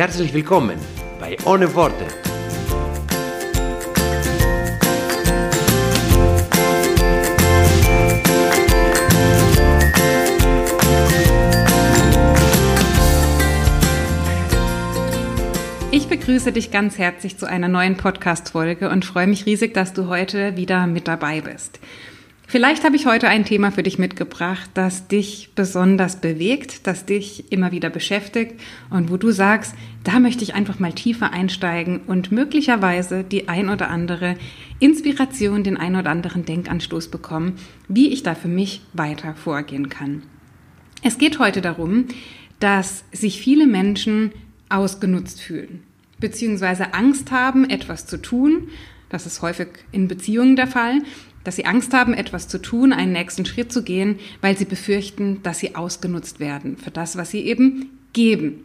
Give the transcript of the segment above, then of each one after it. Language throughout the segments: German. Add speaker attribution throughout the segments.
Speaker 1: Herzlich willkommen bei Ohne Worte.
Speaker 2: Ich begrüße dich ganz herzlich zu einer neuen Podcast-Folge und freue mich riesig, dass du heute wieder mit dabei bist. Vielleicht habe ich heute ein Thema für dich mitgebracht, das dich besonders bewegt, das dich immer wieder beschäftigt und wo du sagst, da möchte ich einfach mal tiefer einsteigen und möglicherweise die ein oder andere Inspiration, den ein oder anderen Denkanstoß bekommen, wie ich da für mich weiter vorgehen kann. Es geht heute darum, dass sich viele Menschen ausgenutzt fühlen, beziehungsweise Angst haben, etwas zu tun. Das ist häufig in Beziehungen der Fall, dass sie Angst haben, etwas zu tun, einen nächsten Schritt zu gehen, weil sie befürchten, dass sie ausgenutzt werden für das, was sie eben geben.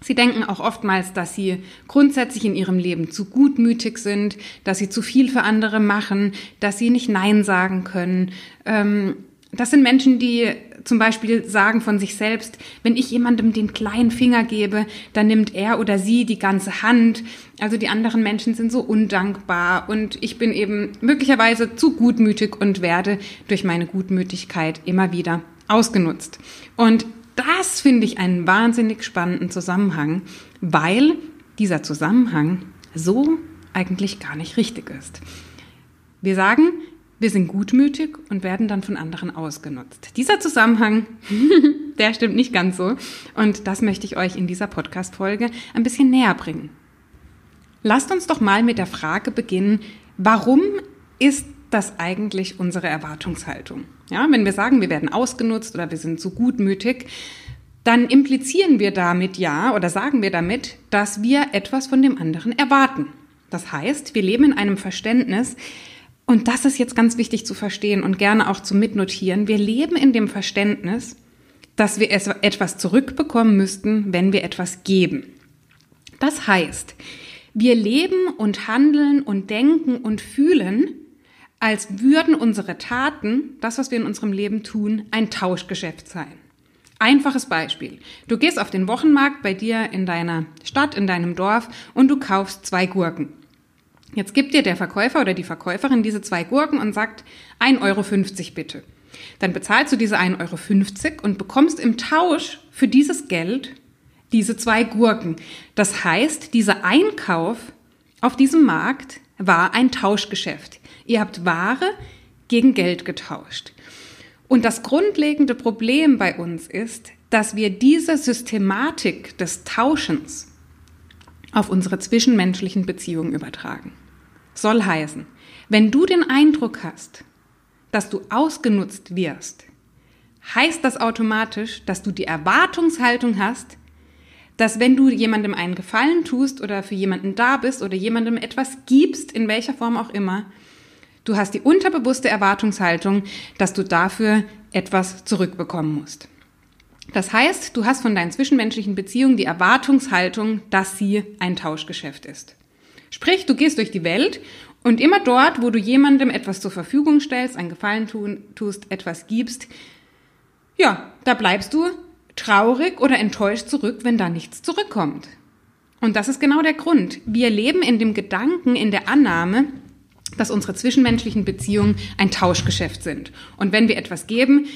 Speaker 2: Sie denken auch oftmals, dass sie grundsätzlich in ihrem Leben zu gutmütig sind, dass sie zu viel für andere machen, dass sie nicht Nein sagen können. Ähm, das sind Menschen, die zum Beispiel sagen von sich selbst, wenn ich jemandem den kleinen Finger gebe, dann nimmt er oder sie die ganze Hand. Also die anderen Menschen sind so undankbar und ich bin eben möglicherweise zu gutmütig und werde durch meine Gutmütigkeit immer wieder ausgenutzt. Und das finde ich einen wahnsinnig spannenden Zusammenhang, weil dieser Zusammenhang so eigentlich gar nicht richtig ist. Wir sagen, wir sind gutmütig und werden dann von anderen ausgenutzt. Dieser Zusammenhang, der stimmt nicht ganz so. Und das möchte ich euch in dieser Podcast-Folge ein bisschen näher bringen. Lasst uns doch mal mit der Frage beginnen, warum ist das eigentlich unsere Erwartungshaltung? Ja, wenn wir sagen, wir werden ausgenutzt oder wir sind zu gutmütig, dann implizieren wir damit ja oder sagen wir damit, dass wir etwas von dem anderen erwarten. Das heißt, wir leben in einem Verständnis, und das ist jetzt ganz wichtig zu verstehen und gerne auch zu mitnotieren. Wir leben in dem Verständnis, dass wir etwas zurückbekommen müssten, wenn wir etwas geben. Das heißt, wir leben und handeln und denken und fühlen, als würden unsere Taten, das, was wir in unserem Leben tun, ein Tauschgeschäft sein. Einfaches Beispiel. Du gehst auf den Wochenmarkt bei dir in deiner Stadt, in deinem Dorf und du kaufst zwei Gurken. Jetzt gibt dir der Verkäufer oder die Verkäuferin diese zwei Gurken und sagt 1,50 Euro bitte. Dann bezahlst du diese 1,50 Euro und bekommst im Tausch für dieses Geld diese zwei Gurken. Das heißt, dieser Einkauf auf diesem Markt war ein Tauschgeschäft. Ihr habt Ware gegen Geld getauscht. Und das grundlegende Problem bei uns ist, dass wir diese Systematik des Tauschens auf unsere zwischenmenschlichen Beziehungen übertragen. Soll heißen, wenn du den Eindruck hast, dass du ausgenutzt wirst, heißt das automatisch, dass du die Erwartungshaltung hast, dass wenn du jemandem einen Gefallen tust oder für jemanden da bist oder jemandem etwas gibst, in welcher Form auch immer, du hast die unterbewusste Erwartungshaltung, dass du dafür etwas zurückbekommen musst. Das heißt, du hast von deinen zwischenmenschlichen Beziehungen die Erwartungshaltung, dass sie ein Tauschgeschäft ist. Sprich, du gehst durch die Welt und immer dort, wo du jemandem etwas zur Verfügung stellst, einen Gefallen tun, tust, etwas gibst, ja, da bleibst du traurig oder enttäuscht zurück, wenn da nichts zurückkommt. Und das ist genau der Grund. Wir leben in dem Gedanken, in der Annahme, dass unsere zwischenmenschlichen Beziehungen ein Tauschgeschäft sind. Und wenn wir etwas geben,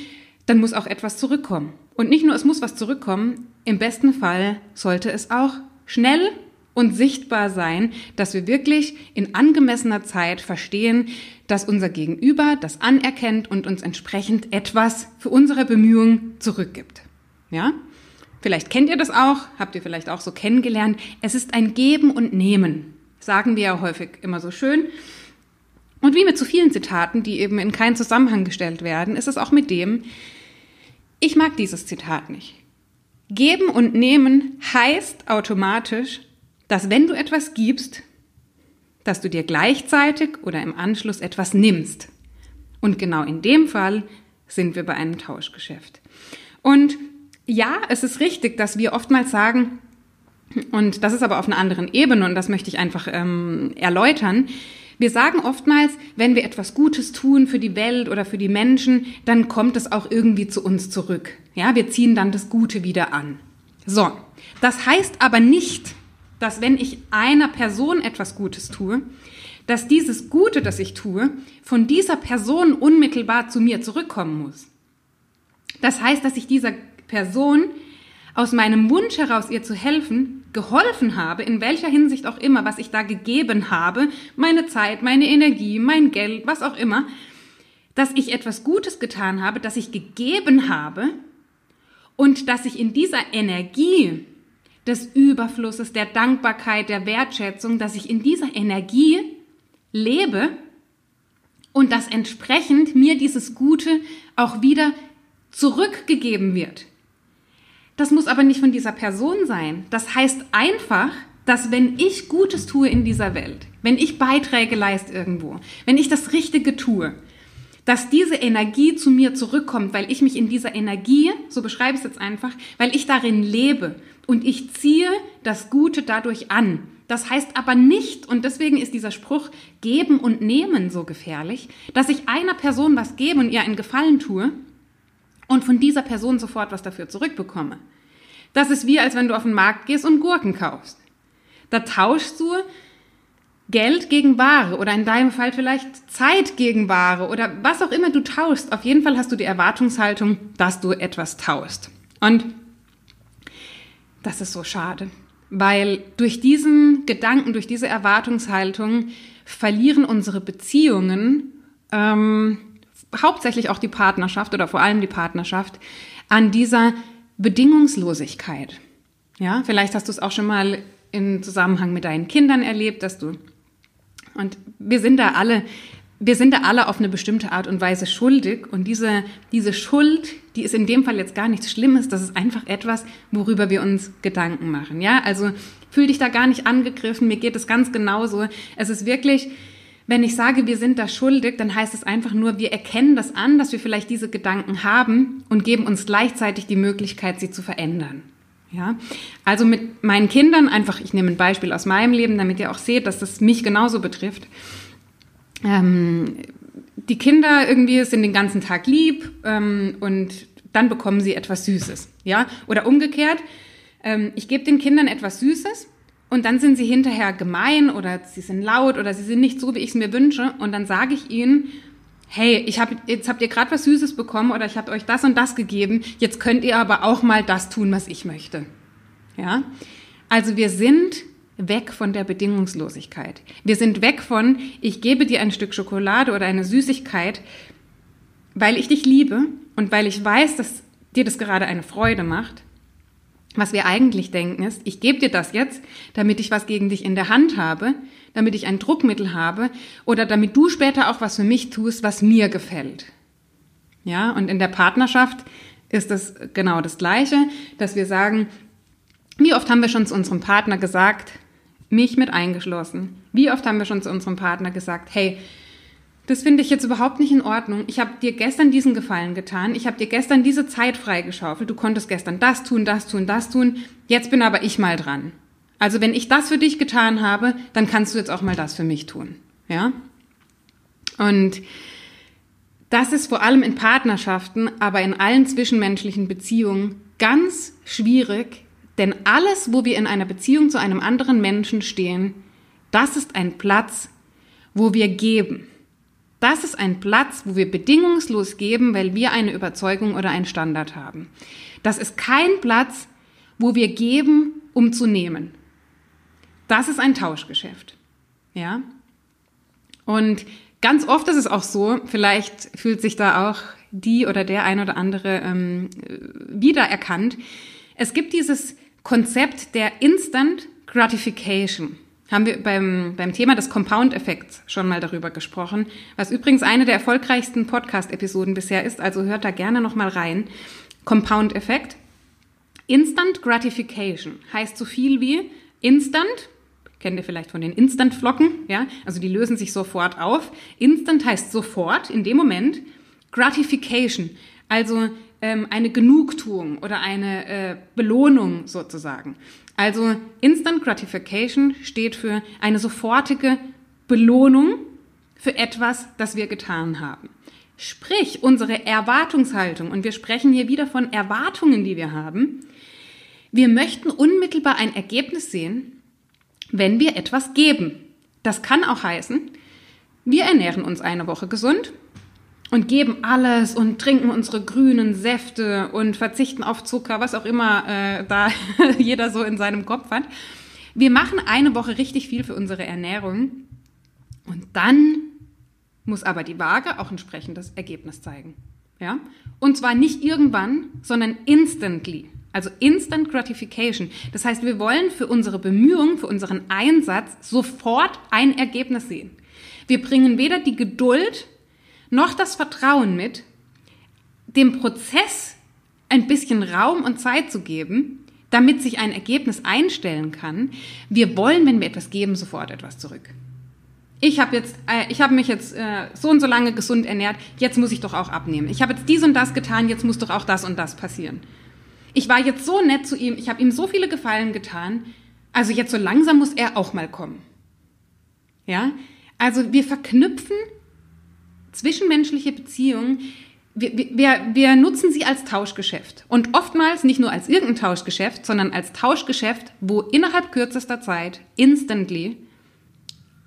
Speaker 2: dann muss auch etwas zurückkommen. Und nicht nur es muss was zurückkommen, im besten Fall sollte es auch schnell und sichtbar sein, dass wir wirklich in angemessener Zeit verstehen, dass unser Gegenüber das anerkennt und uns entsprechend etwas für unsere Bemühungen zurückgibt. Ja? Vielleicht kennt ihr das auch, habt ihr vielleicht auch so kennengelernt. Es ist ein Geben und Nehmen. Sagen wir ja häufig immer so schön. Und wie mit zu vielen Zitaten, die eben in keinen Zusammenhang gestellt werden, ist es auch mit dem, ich mag dieses Zitat nicht. Geben und nehmen heißt automatisch, dass wenn du etwas gibst, dass du dir gleichzeitig oder im Anschluss etwas nimmst. Und genau in dem Fall sind wir bei einem Tauschgeschäft. Und ja, es ist richtig, dass wir oftmals sagen, und das ist aber auf einer anderen Ebene und das möchte ich einfach ähm, erläutern. Wir sagen oftmals, wenn wir etwas Gutes tun für die Welt oder für die Menschen, dann kommt es auch irgendwie zu uns zurück. Ja, wir ziehen dann das Gute wieder an. So, das heißt aber nicht, dass wenn ich einer Person etwas Gutes tue, dass dieses Gute, das ich tue, von dieser Person unmittelbar zu mir zurückkommen muss. Das heißt, dass ich dieser Person aus meinem Wunsch heraus, ihr zu helfen, geholfen habe, in welcher Hinsicht auch immer, was ich da gegeben habe, meine Zeit, meine Energie, mein Geld, was auch immer, dass ich etwas Gutes getan habe, dass ich gegeben habe und dass ich in dieser Energie des Überflusses, der Dankbarkeit, der Wertschätzung, dass ich in dieser Energie lebe und dass entsprechend mir dieses Gute auch wieder zurückgegeben wird. Das muss aber nicht von dieser Person sein. Das heißt einfach, dass wenn ich Gutes tue in dieser Welt, wenn ich Beiträge leiste irgendwo, wenn ich das Richtige tue, dass diese Energie zu mir zurückkommt, weil ich mich in dieser Energie, so beschreibe ich es jetzt einfach, weil ich darin lebe und ich ziehe das Gute dadurch an. Das heißt aber nicht, und deswegen ist dieser Spruch geben und nehmen so gefährlich, dass ich einer Person was gebe und ihr einen Gefallen tue und von dieser Person sofort was dafür zurückbekomme. Das ist wie, als wenn du auf den Markt gehst und Gurken kaufst. Da tauschst du Geld gegen Ware oder in deinem Fall vielleicht Zeit gegen Ware oder was auch immer du tauschst. Auf jeden Fall hast du die Erwartungshaltung, dass du etwas tauschst. Und das ist so schade, weil durch diesen Gedanken, durch diese Erwartungshaltung verlieren unsere Beziehungen ähm, hauptsächlich auch die Partnerschaft oder vor allem die Partnerschaft an dieser Bedingungslosigkeit. Ja, vielleicht hast du es auch schon mal im Zusammenhang mit deinen Kindern erlebt, dass du und wir sind da alle wir sind da alle auf eine bestimmte Art und Weise schuldig und diese, diese Schuld, die ist in dem Fall jetzt gar nichts Schlimmes, das ist einfach etwas, worüber wir uns Gedanken machen, ja? Also fühl dich da gar nicht angegriffen, mir geht es ganz genauso. Es ist wirklich, wenn ich sage, wir sind da schuldig, dann heißt es einfach nur, wir erkennen das an, dass wir vielleicht diese Gedanken haben und geben uns gleichzeitig die Möglichkeit, sie zu verändern. Ja, also mit meinen Kindern einfach, ich nehme ein Beispiel aus meinem Leben, damit ihr auch seht, dass das mich genauso betrifft. Ähm, die Kinder irgendwie sind den ganzen Tag lieb ähm, und dann bekommen sie etwas Süßes. Ja, oder umgekehrt, ähm, ich gebe den Kindern etwas Süßes und dann sind sie hinterher gemein oder sie sind laut oder sie sind nicht so, wie ich es mir wünsche. Und dann sage ich ihnen, hey, ich hab, jetzt habt ihr gerade was Süßes bekommen oder ich habe euch das und das gegeben, jetzt könnt ihr aber auch mal das tun, was ich möchte. Ja? Also wir sind weg von der Bedingungslosigkeit. Wir sind weg von, ich gebe dir ein Stück Schokolade oder eine Süßigkeit, weil ich dich liebe und weil ich weiß, dass dir das gerade eine Freude macht, was wir eigentlich denken ist, ich gebe dir das jetzt, damit ich was gegen dich in der Hand habe, damit ich ein Druckmittel habe oder damit du später auch was für mich tust, was mir gefällt. Ja, und in der Partnerschaft ist das genau das Gleiche, dass wir sagen, wie oft haben wir schon zu unserem Partner gesagt, mich mit eingeschlossen, wie oft haben wir schon zu unserem Partner gesagt, hey, das finde ich jetzt überhaupt nicht in Ordnung. Ich habe dir gestern diesen Gefallen getan. Ich habe dir gestern diese Zeit freigeschaufelt. Du konntest gestern das tun, das tun, das tun. Jetzt bin aber ich mal dran. Also wenn ich das für dich getan habe, dann kannst du jetzt auch mal das für mich tun. Ja? Und das ist vor allem in Partnerschaften, aber in allen zwischenmenschlichen Beziehungen ganz schwierig, denn alles, wo wir in einer Beziehung zu einem anderen Menschen stehen, das ist ein Platz, wo wir geben. Das ist ein Platz, wo wir bedingungslos geben, weil wir eine Überzeugung oder einen Standard haben. Das ist kein Platz, wo wir geben, um zu nehmen. Das ist ein Tauschgeschäft. Ja? Und ganz oft ist es auch so, vielleicht fühlt sich da auch die oder der ein oder andere ähm, wiedererkannt. Es gibt dieses Konzept der Instant Gratification haben wir beim, beim Thema des Compound-Effekts schon mal darüber gesprochen, was übrigens eine der erfolgreichsten Podcast-Episoden bisher ist, also hört da gerne noch mal rein. Compound-Effekt. Instant Gratification heißt so viel wie Instant, Kennt ihr vielleicht von den Instant-Flocken, ja? Also die lösen sich sofort auf. Instant heißt sofort, in dem Moment. Gratification, also ähm, eine Genugtuung oder eine äh, Belohnung sozusagen. Also Instant Gratification steht für eine sofortige Belohnung für etwas, das wir getan haben. Sprich, unsere Erwartungshaltung, und wir sprechen hier wieder von Erwartungen, die wir haben, wir möchten unmittelbar ein Ergebnis sehen, wenn wir etwas geben. Das kann auch heißen, wir ernähren uns eine Woche gesund und geben alles und trinken unsere grünen Säfte und verzichten auf Zucker, was auch immer äh, da jeder so in seinem Kopf hat. Wir machen eine Woche richtig viel für unsere Ernährung und dann muss aber die Waage auch entsprechend das Ergebnis zeigen. Ja? Und zwar nicht irgendwann, sondern instantly. Also Instant Gratification. Das heißt, wir wollen für unsere Bemühungen, für unseren Einsatz sofort ein Ergebnis sehen. Wir bringen weder die Geduld noch das Vertrauen mit, dem Prozess ein bisschen Raum und Zeit zu geben, damit sich ein Ergebnis einstellen kann. Wir wollen, wenn wir etwas geben, sofort etwas zurück. Ich habe jetzt, äh, ich habe mich jetzt äh, so und so lange gesund ernährt. Jetzt muss ich doch auch abnehmen. Ich habe jetzt dies und das getan. Jetzt muss doch auch das und das passieren. Ich war jetzt so nett zu ihm. Ich habe ihm so viele Gefallen getan. Also jetzt so langsam muss er auch mal kommen. Ja, also wir verknüpfen zwischenmenschliche Beziehungen, wir, wir, wir nutzen sie als Tauschgeschäft. Und oftmals nicht nur als irgendein Tauschgeschäft, sondern als Tauschgeschäft, wo innerhalb kürzester Zeit, instantly,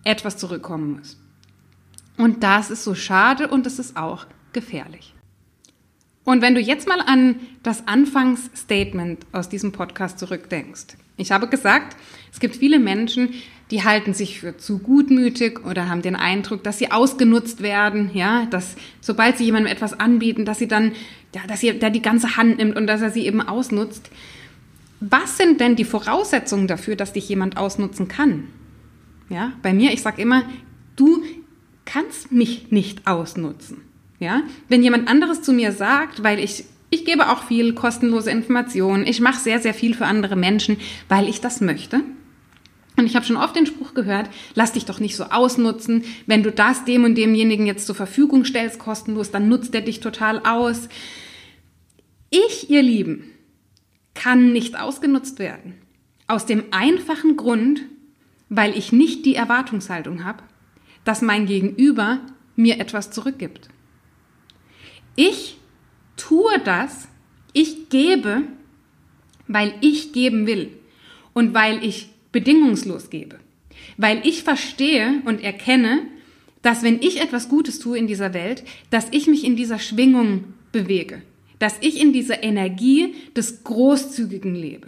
Speaker 2: etwas zurückkommen muss. Und das ist so schade und es ist auch gefährlich. Und wenn du jetzt mal an das Anfangsstatement aus diesem Podcast zurückdenkst. Ich habe gesagt, es gibt viele Menschen, die halten sich für zu gutmütig oder haben den Eindruck, dass sie ausgenutzt werden, ja, dass sobald sie jemandem etwas anbieten, dass sie dann, ja, dass sie da die ganze Hand nimmt und dass er sie eben ausnutzt. Was sind denn die Voraussetzungen dafür, dass dich jemand ausnutzen kann? Ja, bei mir, ich sage immer, du kannst mich nicht ausnutzen. Ja, wenn jemand anderes zu mir sagt, weil ich ich gebe auch viel kostenlose Informationen. Ich mache sehr, sehr viel für andere Menschen, weil ich das möchte. Und ich habe schon oft den Spruch gehört, lass dich doch nicht so ausnutzen. Wenn du das dem und demjenigen jetzt zur Verfügung stellst, kostenlos, dann nutzt er dich total aus. Ich, ihr Lieben, kann nicht ausgenutzt werden. Aus dem einfachen Grund, weil ich nicht die Erwartungshaltung habe, dass mein Gegenüber mir etwas zurückgibt. Ich tue das, ich gebe, weil ich geben will und weil ich bedingungslos gebe. Weil ich verstehe und erkenne, dass wenn ich etwas Gutes tue in dieser Welt, dass ich mich in dieser Schwingung bewege, dass ich in dieser Energie des Großzügigen lebe.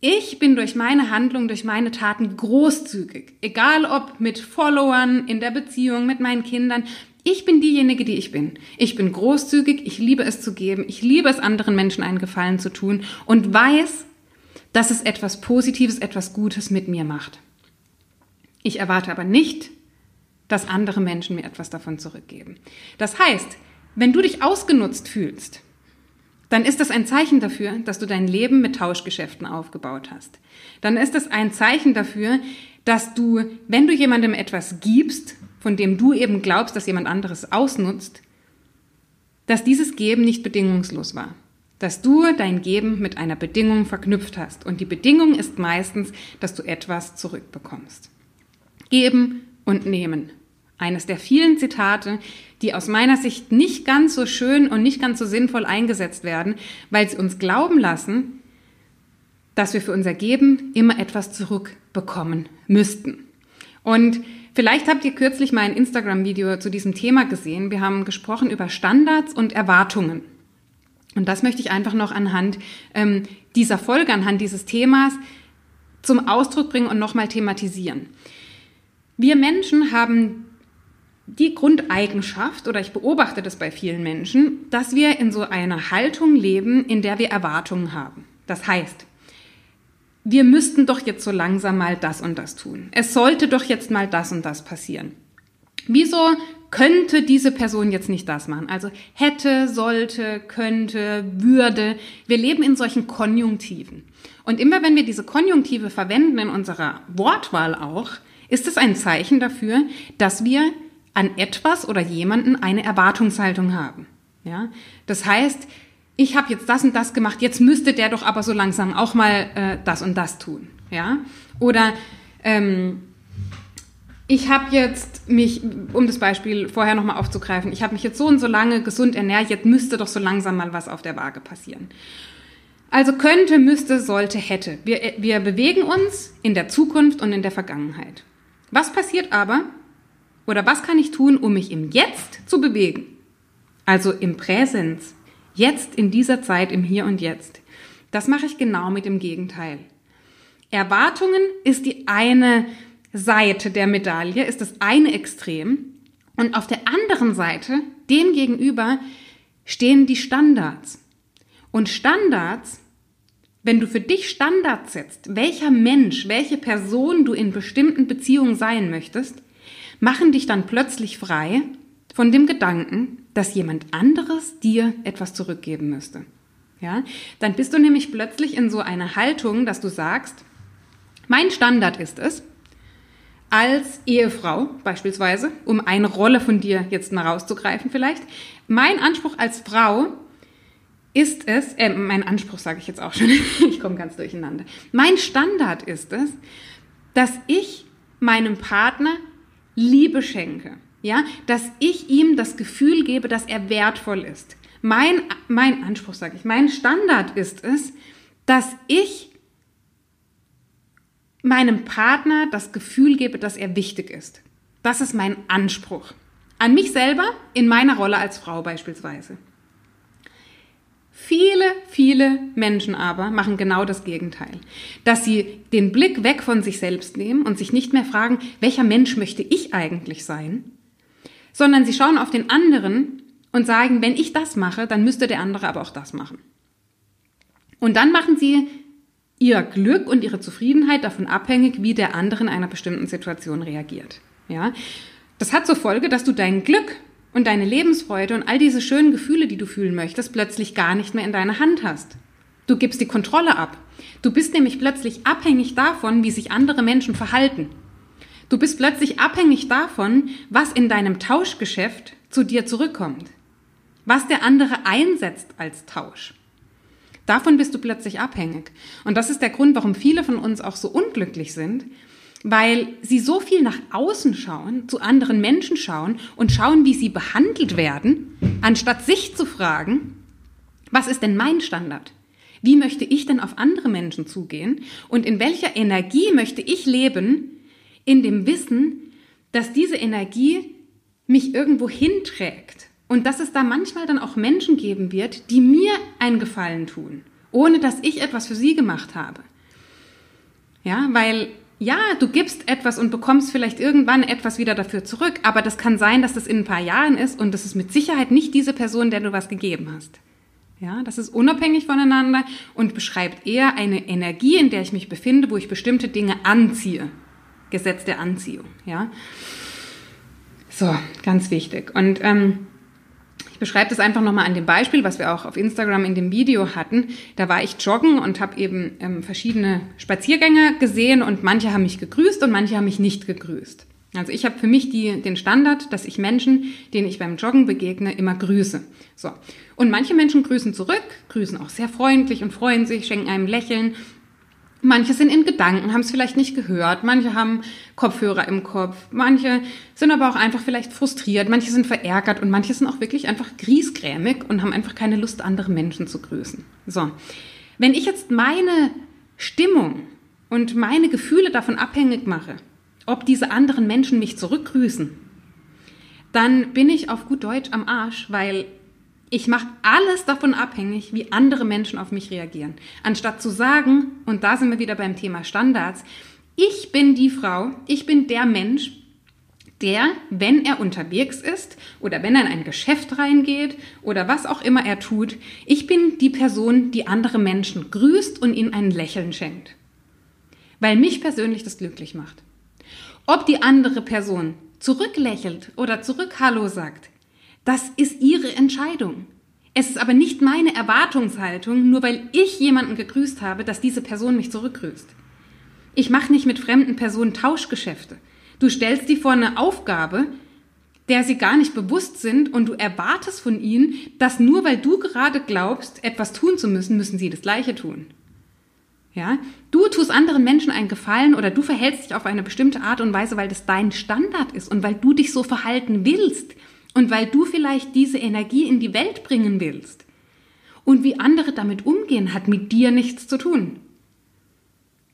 Speaker 2: Ich bin durch meine Handlung, durch meine Taten großzügig, egal ob mit Followern, in der Beziehung, mit meinen Kindern. Ich bin diejenige, die ich bin. Ich bin großzügig, ich liebe es zu geben, ich liebe es, anderen Menschen einen Gefallen zu tun und weiß, dass es etwas Positives, etwas Gutes mit mir macht. Ich erwarte aber nicht, dass andere Menschen mir etwas davon zurückgeben. Das heißt, wenn du dich ausgenutzt fühlst, dann ist das ein Zeichen dafür, dass du dein Leben mit Tauschgeschäften aufgebaut hast. Dann ist es ein Zeichen dafür, dass du, wenn du jemandem etwas gibst, von dem du eben glaubst, dass jemand anderes ausnutzt, dass dieses Geben nicht bedingungslos war dass du dein Geben mit einer Bedingung verknüpft hast. Und die Bedingung ist meistens, dass du etwas zurückbekommst. Geben und nehmen. Eines der vielen Zitate, die aus meiner Sicht nicht ganz so schön und nicht ganz so sinnvoll eingesetzt werden, weil sie uns glauben lassen, dass wir für unser Geben immer etwas zurückbekommen müssten. Und vielleicht habt ihr kürzlich mein Instagram-Video zu diesem Thema gesehen. Wir haben gesprochen über Standards und Erwartungen. Und das möchte ich einfach noch anhand ähm, dieser Folge, anhand dieses Themas zum Ausdruck bringen und nochmal thematisieren. Wir Menschen haben die Grundeigenschaft, oder ich beobachte das bei vielen Menschen, dass wir in so einer Haltung leben, in der wir Erwartungen haben. Das heißt, wir müssten doch jetzt so langsam mal das und das tun. Es sollte doch jetzt mal das und das passieren. Wieso könnte diese Person jetzt nicht das machen? Also hätte, sollte, könnte, würde. Wir leben in solchen Konjunktiven. Und immer wenn wir diese Konjunktive verwenden in unserer Wortwahl auch, ist es ein Zeichen dafür, dass wir an etwas oder jemanden eine Erwartungshaltung haben. Ja? Das heißt, ich habe jetzt das und das gemacht, jetzt müsste der doch aber so langsam auch mal äh, das und das tun. Ja? Oder ähm, ich habe jetzt mich, um das Beispiel vorher nochmal aufzugreifen, ich habe mich jetzt so und so lange gesund ernährt, jetzt müsste doch so langsam mal was auf der Waage passieren. Also könnte, müsste, sollte, hätte. Wir, wir bewegen uns in der Zukunft und in der Vergangenheit. Was passiert aber, oder was kann ich tun, um mich im Jetzt zu bewegen? Also im Präsens. Jetzt in dieser Zeit, im Hier und Jetzt. Das mache ich genau mit dem Gegenteil. Erwartungen ist die eine Seite der Medaille, ist das eine Extrem. Und auf der anderen Seite, dem gegenüber, stehen die Standards. Und Standards, wenn du für dich Standards setzt, welcher Mensch, welche Person du in bestimmten Beziehungen sein möchtest, machen dich dann plötzlich frei von dem Gedanken, dass jemand anderes dir etwas zurückgeben müsste. Ja, dann bist du nämlich plötzlich in so einer Haltung, dass du sagst, mein Standard ist es, als Ehefrau beispielsweise, um eine Rolle von dir jetzt mal rauszugreifen vielleicht, mein Anspruch als Frau ist es, äh, mein Anspruch sage ich jetzt auch schon, ich komme ganz durcheinander. Mein Standard ist es, dass ich meinem Partner Liebe schenke, ja, dass ich ihm das Gefühl gebe, dass er wertvoll ist. Mein, mein Anspruch, sage ich, mein Standard ist es, dass ich meinem Partner das Gefühl gebe, dass er wichtig ist. Das ist mein Anspruch. An mich selber, in meiner Rolle als Frau beispielsweise. Viele, viele Menschen aber machen genau das Gegenteil. Dass sie den Blick weg von sich selbst nehmen und sich nicht mehr fragen, welcher Mensch möchte ich eigentlich sein, sondern sie schauen auf den anderen und sagen, wenn ich das mache, dann müsste der andere aber auch das machen. Und dann machen sie ihr Glück und ihre Zufriedenheit davon abhängig, wie der andere in einer bestimmten Situation reagiert. Ja? Das hat zur Folge, dass du dein Glück und deine Lebensfreude und all diese schönen Gefühle, die du fühlen möchtest, plötzlich gar nicht mehr in deiner Hand hast. Du gibst die Kontrolle ab. Du bist nämlich plötzlich abhängig davon, wie sich andere Menschen verhalten. Du bist plötzlich abhängig davon, was in deinem Tauschgeschäft zu dir zurückkommt. Was der andere einsetzt als Tausch. Davon bist du plötzlich abhängig. Und das ist der Grund, warum viele von uns auch so unglücklich sind, weil sie so viel nach außen schauen, zu anderen Menschen schauen und schauen, wie sie behandelt werden, anstatt sich zu fragen, was ist denn mein Standard? Wie möchte ich denn auf andere Menschen zugehen? Und in welcher Energie möchte ich leben, in dem Wissen, dass diese Energie mich irgendwo hinträgt? Und dass es da manchmal dann auch Menschen geben wird, die mir einen Gefallen tun, ohne dass ich etwas für sie gemacht habe. Ja, weil ja, du gibst etwas und bekommst vielleicht irgendwann etwas wieder dafür zurück, aber das kann sein, dass das in ein paar Jahren ist und das ist mit Sicherheit nicht diese Person, der du was gegeben hast. Ja, das ist unabhängig voneinander und beschreibt eher eine Energie, in der ich mich befinde, wo ich bestimmte Dinge anziehe. Gesetz der Anziehung, ja. So, ganz wichtig. Und ähm, beschreibe das einfach nochmal an dem Beispiel, was wir auch auf Instagram in dem Video hatten. Da war ich joggen und habe eben ähm, verschiedene Spaziergänger gesehen und manche haben mich gegrüßt und manche haben mich nicht gegrüßt. Also ich habe für mich die, den Standard, dass ich Menschen, denen ich beim Joggen begegne, immer grüße. So. Und manche Menschen grüßen zurück, grüßen auch sehr freundlich und freuen sich, schenken einem Lächeln Manche sind in Gedanken, haben es vielleicht nicht gehört, manche haben Kopfhörer im Kopf, manche sind aber auch einfach vielleicht frustriert, manche sind verärgert und manche sind auch wirklich einfach griesgrämig und haben einfach keine Lust, andere Menschen zu grüßen. So, wenn ich jetzt meine Stimmung und meine Gefühle davon abhängig mache, ob diese anderen Menschen mich zurückgrüßen, dann bin ich auf gut Deutsch am Arsch, weil ich mache alles davon abhängig, wie andere Menschen auf mich reagieren. Anstatt zu sagen, und da sind wir wieder beim Thema Standards, ich bin die Frau, ich bin der Mensch, der, wenn er unterwegs ist oder wenn er in ein Geschäft reingeht oder was auch immer er tut, ich bin die Person, die andere Menschen grüßt und ihnen ein Lächeln schenkt. Weil mich persönlich das glücklich macht. Ob die andere Person zurücklächelt oder zurück Hallo sagt, das ist ihre Entscheidung. Es ist aber nicht meine Erwartungshaltung, nur weil ich jemanden gegrüßt habe, dass diese Person mich zurückgrüßt. Ich mache nicht mit fremden Personen Tauschgeschäfte. Du stellst die vor eine Aufgabe, der sie gar nicht bewusst sind und du erwartest von ihnen, dass nur weil du gerade glaubst, etwas tun zu müssen, müssen sie das Gleiche tun. Ja, du tust anderen Menschen einen Gefallen oder du verhältst dich auf eine bestimmte Art und Weise, weil das dein Standard ist und weil du dich so verhalten willst und weil du vielleicht diese Energie in die Welt bringen willst. Und wie andere damit umgehen, hat mit dir nichts zu tun.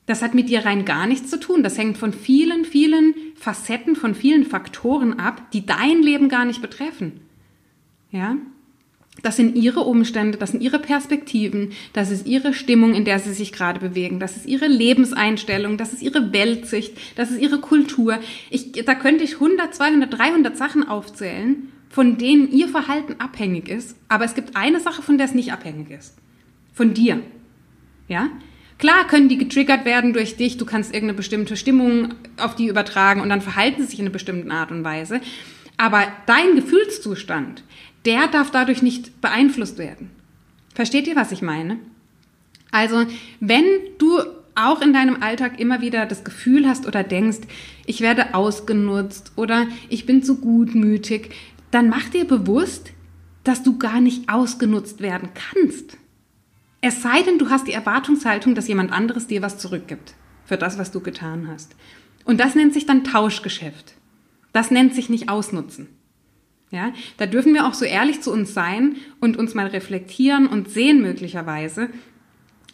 Speaker 2: Das hat mit dir rein gar nichts zu tun. Das hängt von vielen, vielen Facetten, von vielen Faktoren ab, die dein Leben gar nicht betreffen. Ja? Das sind ihre Umstände, das sind ihre Perspektiven, das ist ihre Stimmung, in der sie sich gerade bewegen, das ist ihre Lebenseinstellung, das ist ihre Weltsicht, das ist ihre Kultur. Ich, da könnte ich 100, 200, 300 Sachen aufzählen, von denen ihr Verhalten abhängig ist, aber es gibt eine Sache, von der es nicht abhängig ist. Von dir. Ja? Klar können die getriggert werden durch dich, du kannst irgendeine bestimmte Stimmung auf die übertragen und dann verhalten sie sich in einer bestimmten Art und Weise. Aber dein Gefühlszustand, der darf dadurch nicht beeinflusst werden. Versteht ihr, was ich meine? Also, wenn du auch in deinem Alltag immer wieder das Gefühl hast oder denkst, ich werde ausgenutzt oder ich bin zu gutmütig, dann mach dir bewusst, dass du gar nicht ausgenutzt werden kannst. Es sei denn, du hast die Erwartungshaltung, dass jemand anderes dir was zurückgibt für das, was du getan hast. Und das nennt sich dann Tauschgeschäft. Das nennt sich nicht Ausnutzen. Ja, da dürfen wir auch so ehrlich zu uns sein und uns mal reflektieren und sehen möglicherweise,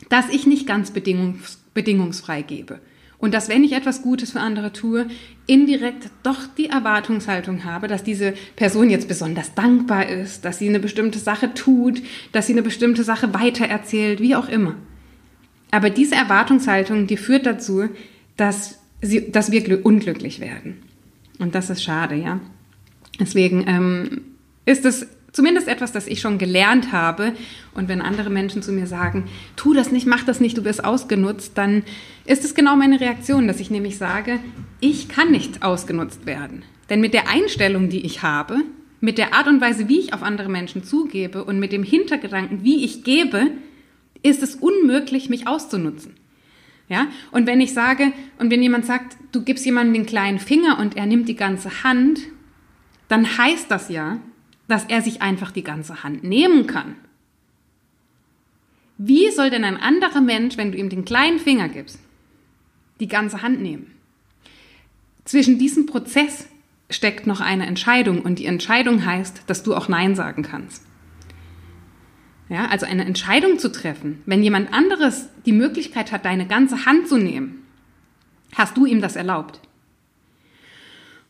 Speaker 2: dass ich nicht ganz bedingungs bedingungsfrei gebe. Und dass, wenn ich etwas Gutes für andere tue, indirekt doch die Erwartungshaltung habe, dass diese Person jetzt besonders dankbar ist, dass sie eine bestimmte Sache tut, dass sie eine bestimmte Sache weitererzählt, wie auch immer. Aber diese Erwartungshaltung, die führt dazu, dass, sie, dass wir unglücklich werden. Und das ist schade, ja. Deswegen ähm, ist es zumindest etwas, das ich schon gelernt habe. Und wenn andere Menschen zu mir sagen, tu das nicht, mach das nicht, du wirst ausgenutzt, dann ist es genau meine Reaktion, dass ich nämlich sage, ich kann nicht ausgenutzt werden. Denn mit der Einstellung, die ich habe, mit der Art und Weise, wie ich auf andere Menschen zugebe und mit dem Hintergedanken, wie ich gebe, ist es unmöglich, mich auszunutzen. Ja? Und wenn ich sage, und wenn jemand sagt, du gibst jemandem den kleinen Finger und er nimmt die ganze Hand, dann heißt das ja, dass er sich einfach die ganze Hand nehmen kann. Wie soll denn ein anderer Mensch, wenn du ihm den kleinen Finger gibst, die ganze Hand nehmen? Zwischen diesem Prozess steckt noch eine Entscheidung und die Entscheidung heißt, dass du auch Nein sagen kannst. Ja, also eine Entscheidung zu treffen, wenn jemand anderes die Möglichkeit hat, deine ganze Hand zu nehmen, hast du ihm das erlaubt.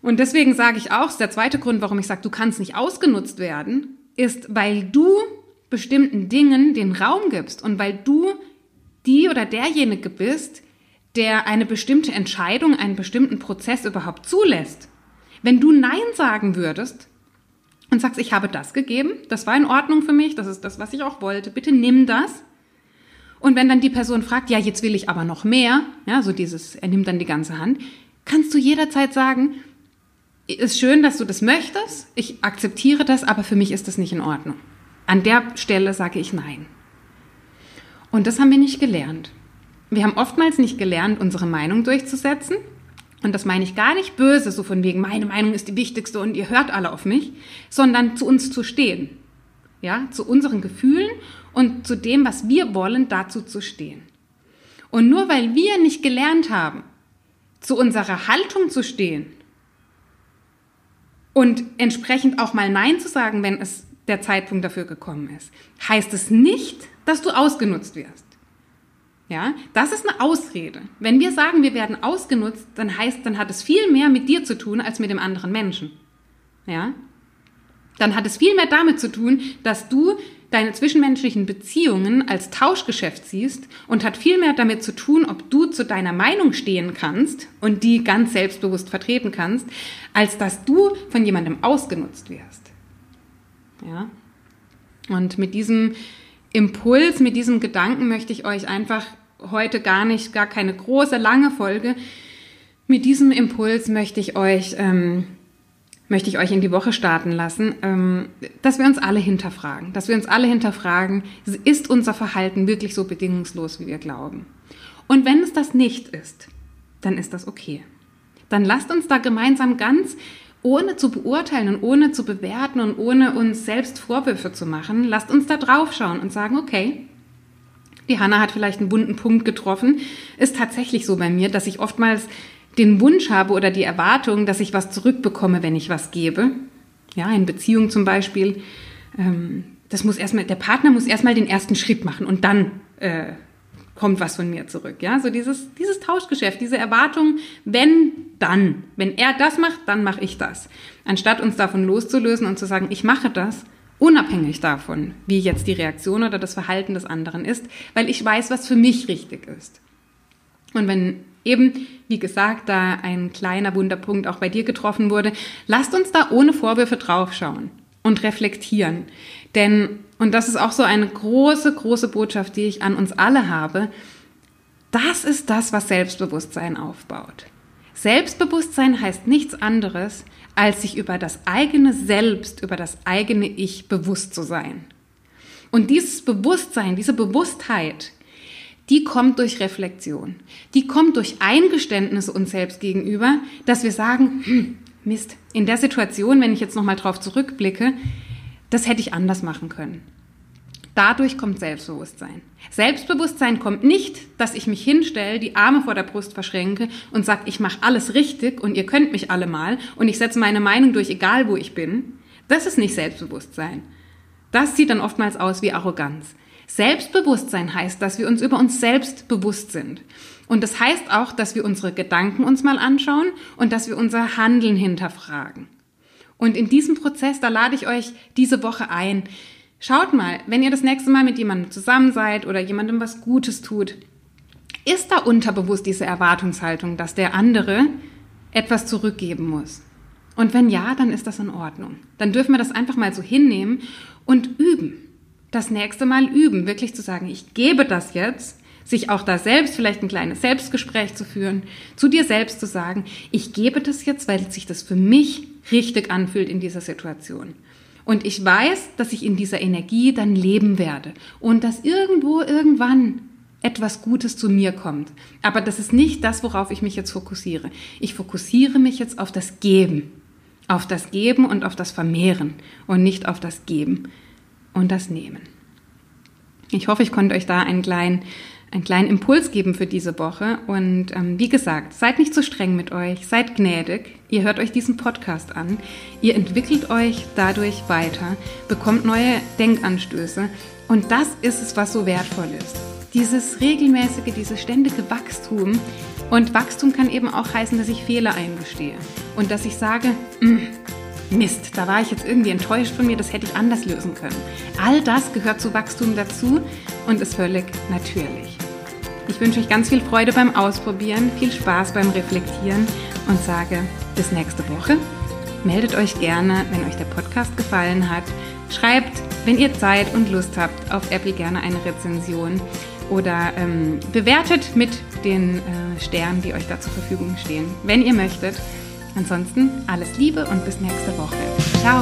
Speaker 2: Und deswegen sage ich auch, der zweite Grund, warum ich sage, du kannst nicht ausgenutzt werden, ist, weil du bestimmten Dingen den Raum gibst und weil du die oder derjenige bist, der eine bestimmte Entscheidung, einen bestimmten Prozess überhaupt zulässt. Wenn du Nein sagen würdest und sagst, ich habe das gegeben, das war in Ordnung für mich, das ist das, was ich auch wollte, bitte nimm das. Und wenn dann die Person fragt, ja, jetzt will ich aber noch mehr, ja, so dieses, er nimmt dann die ganze Hand, kannst du jederzeit sagen, ist schön, dass du das möchtest, ich akzeptiere das, aber für mich ist das nicht in Ordnung. An der Stelle sage ich nein. Und das haben wir nicht gelernt. Wir haben oftmals nicht gelernt, unsere Meinung durchzusetzen. Und das meine ich gar nicht böse, so von wegen, meine Meinung ist die wichtigste und ihr hört alle auf mich, sondern zu uns zu stehen. Ja, zu unseren Gefühlen und zu dem, was wir wollen, dazu zu stehen. Und nur weil wir nicht gelernt haben, zu unserer Haltung zu stehen, und entsprechend auch mal Nein zu sagen, wenn es der Zeitpunkt dafür gekommen ist, heißt es nicht, dass du ausgenutzt wirst. Ja, das ist eine Ausrede. Wenn wir sagen, wir werden ausgenutzt, dann heißt, dann hat es viel mehr mit dir zu tun als mit dem anderen Menschen. Ja, dann hat es viel mehr damit zu tun, dass du deine zwischenmenschlichen Beziehungen als Tauschgeschäft siehst und hat viel mehr damit zu tun, ob du zu deiner Meinung stehen kannst und die ganz selbstbewusst vertreten kannst, als dass du von jemandem ausgenutzt wirst. Ja? Und mit diesem Impuls, mit diesem Gedanken möchte ich euch einfach heute gar nicht, gar keine große, lange Folge, mit diesem Impuls möchte ich euch ähm, möchte ich euch in die Woche starten lassen, ähm, dass wir uns alle hinterfragen. Dass wir uns alle hinterfragen, ist unser Verhalten wirklich so bedingungslos, wie wir glauben? Und wenn es das nicht ist, dann ist das okay. Dann lasst uns da gemeinsam ganz ohne zu beurteilen und ohne zu bewerten und ohne uns selbst Vorwürfe zu machen, lasst uns da drauf schauen und sagen, okay, die Hanna hat vielleicht einen bunten Punkt getroffen. Ist tatsächlich so bei mir, dass ich oftmals den Wunsch habe oder die Erwartung, dass ich was zurückbekomme, wenn ich was gebe. Ja, in Beziehung zum Beispiel. Ähm, das muss erstmal, der Partner muss erstmal den ersten Schritt machen und dann äh, kommt was von mir zurück. Ja, so dieses, dieses Tauschgeschäft, diese Erwartung, wenn, dann. Wenn er das macht, dann mache ich das. Anstatt uns davon loszulösen und zu sagen, ich mache das, unabhängig davon, wie jetzt die Reaktion oder das Verhalten des anderen ist, weil ich weiß, was für mich richtig ist. Und wenn eben, wie gesagt, da ein kleiner Wunderpunkt auch bei dir getroffen wurde, lasst uns da ohne Vorwürfe draufschauen und reflektieren. Denn, und das ist auch so eine große, große Botschaft, die ich an uns alle habe, das ist das, was Selbstbewusstsein aufbaut. Selbstbewusstsein heißt nichts anderes, als sich über das eigene Selbst, über das eigene Ich bewusst zu sein. Und dieses Bewusstsein, diese Bewusstheit, die kommt durch Reflexion. Die kommt durch Eingeständnisse uns selbst gegenüber, dass wir sagen, hm, Mist, in der Situation, wenn ich jetzt nochmal drauf zurückblicke, das hätte ich anders machen können. Dadurch kommt Selbstbewusstsein. Selbstbewusstsein kommt nicht, dass ich mich hinstelle, die Arme vor der Brust verschränke und sage, ich mache alles richtig und ihr könnt mich alle mal und ich setze meine Meinung durch, egal wo ich bin. Das ist nicht Selbstbewusstsein. Das sieht dann oftmals aus wie Arroganz. Selbstbewusstsein heißt, dass wir uns über uns selbst bewusst sind. Und das heißt auch, dass wir unsere Gedanken uns mal anschauen und dass wir unser Handeln hinterfragen. Und in diesem Prozess, da lade ich euch diese Woche ein. Schaut mal, wenn ihr das nächste Mal mit jemandem zusammen seid oder jemandem was Gutes tut, ist da unterbewusst diese Erwartungshaltung, dass der andere etwas zurückgeben muss? Und wenn ja, dann ist das in Ordnung. Dann dürfen wir das einfach mal so hinnehmen und üben das nächste Mal üben, wirklich zu sagen, ich gebe das jetzt, sich auch da selbst vielleicht ein kleines Selbstgespräch zu führen, zu dir selbst zu sagen, ich gebe das jetzt, weil sich das für mich richtig anfühlt in dieser Situation. Und ich weiß, dass ich in dieser Energie dann leben werde und dass irgendwo irgendwann etwas Gutes zu mir kommt. Aber das ist nicht das, worauf ich mich jetzt fokussiere. Ich fokussiere mich jetzt auf das Geben. Auf das Geben und auf das Vermehren und nicht auf das Geben und das Nehmen. Ich hoffe, ich konnte euch da einen kleinen, einen kleinen Impuls geben für diese Woche. Und ähm, wie gesagt, seid nicht zu streng mit euch, seid gnädig. Ihr hört euch diesen Podcast an. Ihr entwickelt euch dadurch weiter, bekommt neue Denkanstöße. Und das ist es, was so wertvoll ist. Dieses regelmäßige, dieses ständige Wachstum. Und Wachstum kann eben auch heißen, dass ich Fehler eingestehe. Und dass ich sage, mm, Mist, da war ich jetzt irgendwie enttäuscht von mir, das hätte ich anders lösen können. All das gehört zu Wachstum dazu und ist völlig natürlich. Ich wünsche euch ganz viel Freude beim Ausprobieren, viel Spaß beim Reflektieren und sage bis nächste Woche. Meldet euch gerne, wenn euch der Podcast gefallen hat. Schreibt, wenn ihr Zeit und Lust habt, auf Apple gerne eine Rezension oder ähm, bewertet mit den äh, Sternen, die euch da zur Verfügung stehen, wenn ihr möchtet. Ansonsten alles Liebe und bis nächste Woche. Ciao!